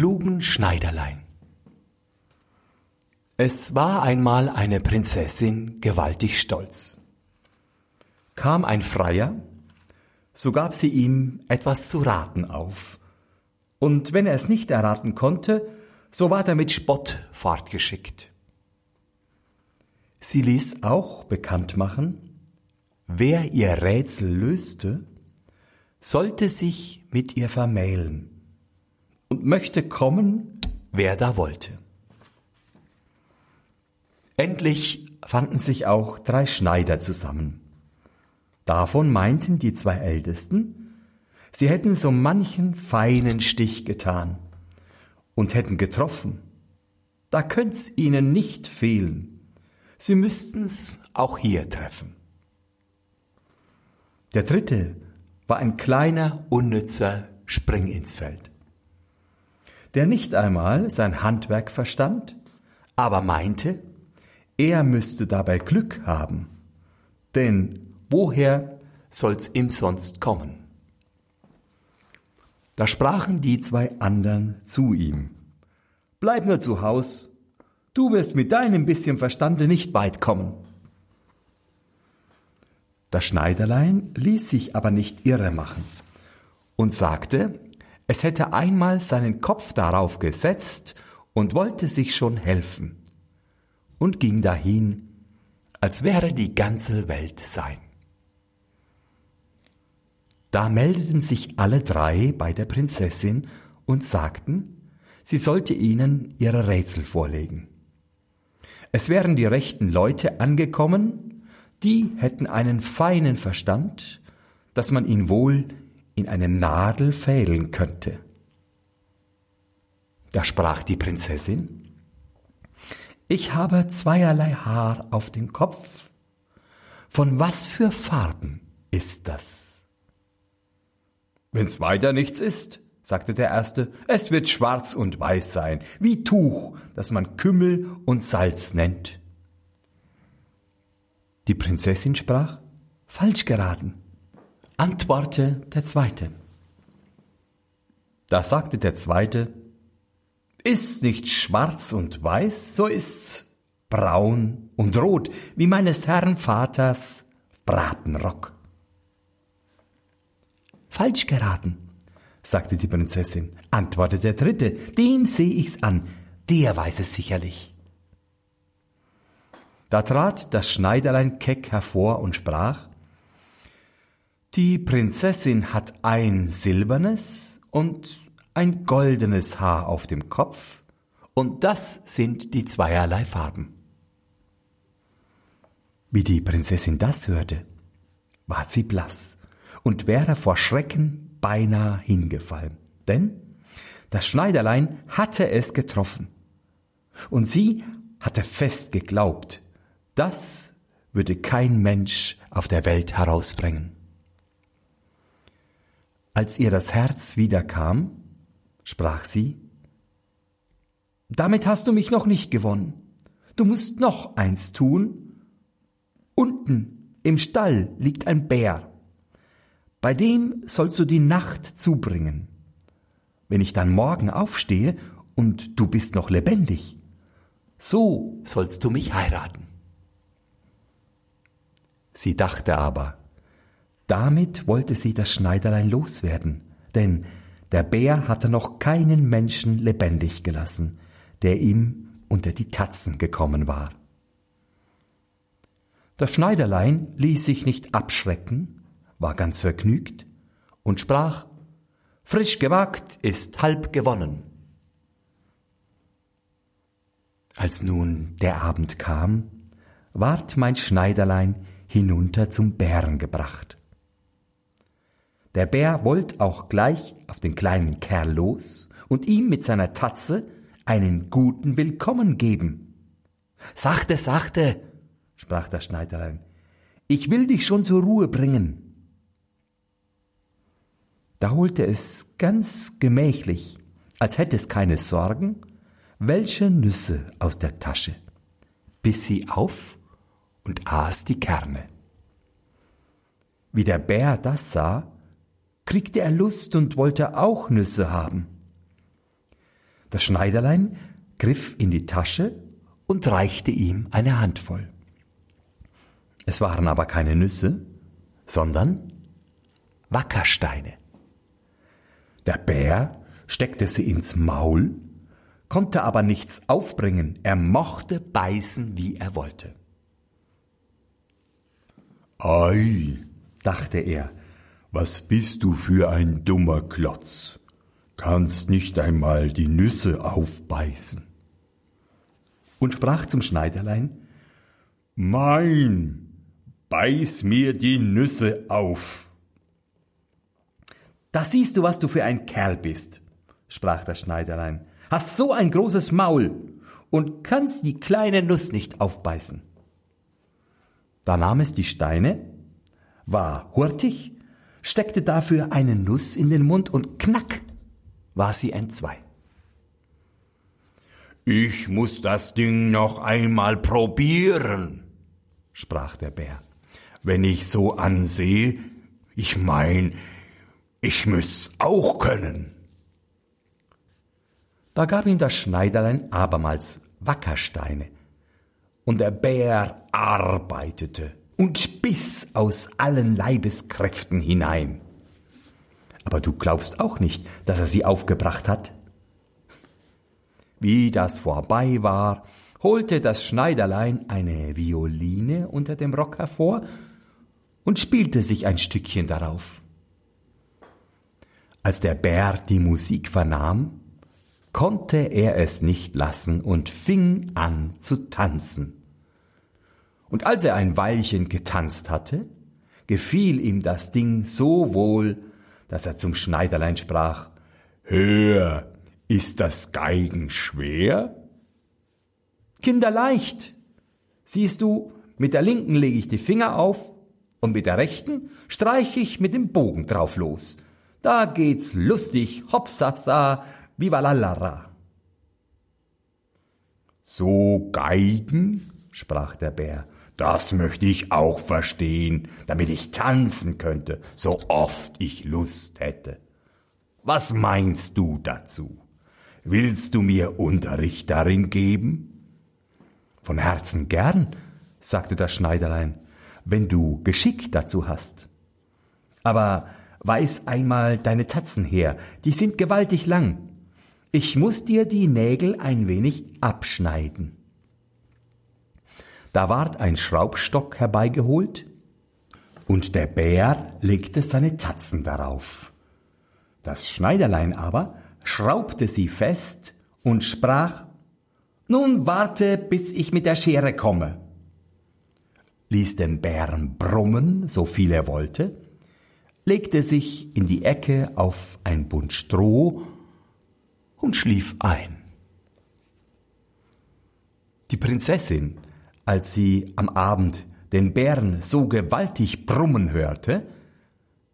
klugen Schneiderlein. Es war einmal eine Prinzessin gewaltig stolz. Kam ein Freier, so gab sie ihm etwas zu raten auf, und wenn er es nicht erraten konnte, so ward er mit Spott fortgeschickt. Sie ließ auch bekannt machen, wer ihr Rätsel löste, sollte sich mit ihr vermählen und möchte kommen, wer da wollte. Endlich fanden sich auch drei Schneider zusammen. Davon meinten die zwei Ältesten, sie hätten so manchen feinen Stich getan und hätten getroffen. Da könnt's ihnen nicht fehlen. Sie müssten's auch hier treffen. Der dritte war ein kleiner, unnützer Spring ins Feld der nicht einmal sein Handwerk verstand, aber meinte, er müsste dabei Glück haben, denn woher soll's ihm sonst kommen? Da sprachen die zwei andern zu ihm, Bleib nur zu Haus, du wirst mit deinem bisschen Verstande nicht weit kommen. Das Schneiderlein ließ sich aber nicht irre machen und sagte, es hätte einmal seinen Kopf darauf gesetzt und wollte sich schon helfen und ging dahin, als wäre die ganze Welt sein. Da meldeten sich alle drei bei der Prinzessin und sagten, sie sollte ihnen ihre Rätsel vorlegen. Es wären die rechten Leute angekommen, die hätten einen feinen Verstand, dass man ihn wohl in eine Nadel fehlen könnte. Da sprach die Prinzessin, ich habe zweierlei Haar auf dem Kopf. Von was für Farben ist das? Wenn's weiter nichts ist, sagte der Erste, es wird schwarz und weiß sein, wie Tuch, das man Kümmel und Salz nennt. Die Prinzessin sprach, falsch geraten antworte der Zweite. Da sagte der Zweite, ist nicht schwarz und weiß, so ist's braun und rot, wie meines Herrn Vaters Bratenrock. Falsch geraten, sagte die Prinzessin, antwortete der Dritte, dem seh ich's an, der weiß es sicherlich. Da trat das Schneiderlein keck hervor und sprach, die Prinzessin hat ein silbernes und ein goldenes Haar auf dem Kopf, und das sind die zweierlei Farben. Wie die Prinzessin das hörte, ward sie blass und wäre vor Schrecken beinahe hingefallen, denn das Schneiderlein hatte es getroffen, und sie hatte fest geglaubt, das würde kein Mensch auf der Welt herausbringen. Als ihr das Herz wiederkam, sprach sie, damit hast du mich noch nicht gewonnen. Du musst noch eins tun. Unten im Stall liegt ein Bär. Bei dem sollst du die Nacht zubringen. Wenn ich dann morgen aufstehe und du bist noch lebendig, so sollst du mich heiraten. Sie dachte aber, damit wollte sie das Schneiderlein loswerden, denn der Bär hatte noch keinen Menschen lebendig gelassen, der ihm unter die Tatzen gekommen war. Das Schneiderlein ließ sich nicht abschrecken, war ganz vergnügt und sprach Frisch gewagt ist halb gewonnen. Als nun der Abend kam, ward mein Schneiderlein hinunter zum Bären gebracht. Der Bär wollt auch gleich auf den kleinen Kerl los und ihm mit seiner Tatze einen guten Willkommen geben. Sachte, sachte, sprach das Schneiderlein, ich will dich schon zur Ruhe bringen. Da holte es ganz gemächlich, als hätte es keine Sorgen, welche Nüsse aus der Tasche, biss sie auf und aß die Kerne. Wie der Bär das sah, kriegte er Lust und wollte auch Nüsse haben. Das Schneiderlein griff in die Tasche und reichte ihm eine Handvoll. Es waren aber keine Nüsse, sondern Wackersteine. Der Bär steckte sie ins Maul, konnte aber nichts aufbringen, er mochte beißen, wie er wollte. Ei, dachte er, was bist du für ein dummer Klotz? Kannst nicht einmal die Nüsse aufbeißen. Und sprach zum Schneiderlein, Mein, beiß mir die Nüsse auf. Da siehst du, was du für ein Kerl bist, sprach das Schneiderlein. Hast so ein großes Maul und kannst die kleine Nuss nicht aufbeißen. Da nahm es die Steine, war hurtig, steckte dafür eine Nuss in den Mund und knack war sie entzwei. Ich muss das Ding noch einmal probieren, sprach der Bär. Wenn ich so ansehe, ich mein, ich müss auch können. Da gab ihm das Schneiderlein abermals Wackersteine, und der Bär arbeitete und biss aus allen Leibeskräften hinein. Aber du glaubst auch nicht, dass er sie aufgebracht hat? Wie das vorbei war, holte das Schneiderlein eine Violine unter dem Rock hervor und spielte sich ein Stückchen darauf. Als der Bär die Musik vernahm, konnte er es nicht lassen und fing an zu tanzen. Und als er ein Weilchen getanzt hatte, gefiel ihm das Ding so wohl, dass er zum Schneiderlein sprach, Hör, ist das Geigen schwer? Kinderleicht. Siehst du, mit der linken lege ich die Finger auf und mit der rechten streiche ich mit dem Bogen drauf los. Da geht's lustig, hopsasa, vivalallara. So Geigen? sprach der Bär. Das möchte ich auch verstehen, damit ich tanzen könnte, so oft ich Lust hätte. Was meinst du dazu? Willst du mir Unterricht darin geben? Von Herzen gern, sagte das Schneiderlein, wenn du Geschick dazu hast. Aber Weiß einmal deine Tatzen her, die sind gewaltig lang. Ich muss dir die Nägel ein wenig abschneiden. Da ward ein Schraubstock herbeigeholt, und der Bär legte seine Tatzen darauf. Das Schneiderlein aber schraubte sie fest und sprach Nun warte, bis ich mit der Schere komme, ließ den Bären brummen, so viel er wollte, legte sich in die Ecke auf ein Bund Stroh und schlief ein. Die Prinzessin, als sie am Abend den Bären so gewaltig brummen hörte,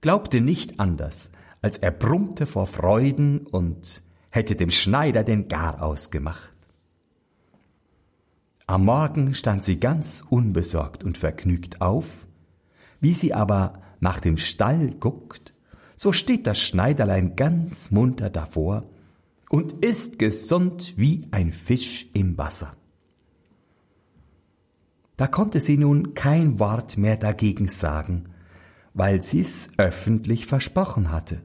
glaubte nicht anders, als er brummte vor Freuden und hätte dem Schneider den Garaus gemacht. Am Morgen stand sie ganz unbesorgt und vergnügt auf, wie sie aber nach dem Stall guckt, so steht das Schneiderlein ganz munter davor und ist gesund wie ein Fisch im Wasser. Da konnte sie nun kein Wort mehr dagegen sagen, weil sie's öffentlich versprochen hatte.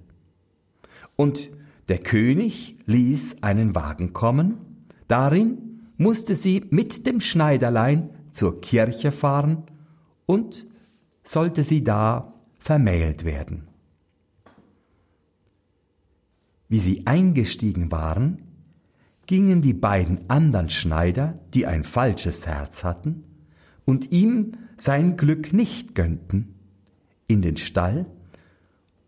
Und der König ließ einen Wagen kommen, darin musste sie mit dem Schneiderlein zur Kirche fahren und sollte sie da vermählt werden. Wie sie eingestiegen waren, gingen die beiden anderen Schneider, die ein falsches Herz hatten und ihm sein Glück nicht gönnten, in den Stall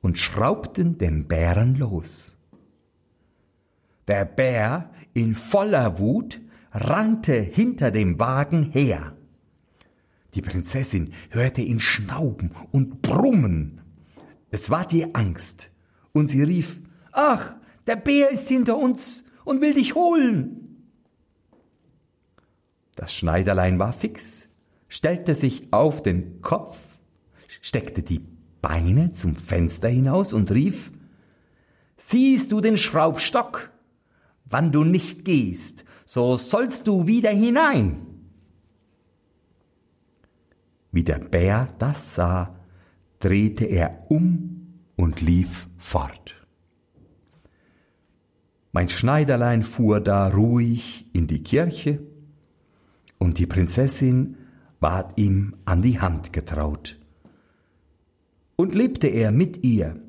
und schraubten den Bären los. Der Bär in voller Wut rannte hinter dem Wagen her. Die Prinzessin hörte ihn schnauben und brummen. Es war ihr Angst, und sie rief Ach, der Bär ist hinter uns und will dich holen. Das Schneiderlein war fix, stellte sich auf den Kopf, steckte die Beine zum Fenster hinaus und rief Siehst du den Schraubstock? wann du nicht gehst, so sollst du wieder hinein. Wie der Bär das sah, drehte er um und lief fort. Mein Schneiderlein fuhr da ruhig in die Kirche, und die Prinzessin ward ihm an die Hand getraut. Und lebte er mit ihr,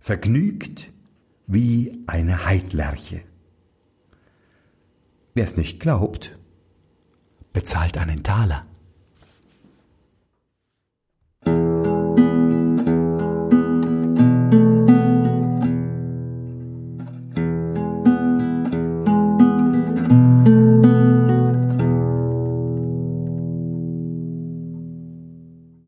vergnügt wie eine Heidlerche. Wer es nicht glaubt, bezahlt einen Taler.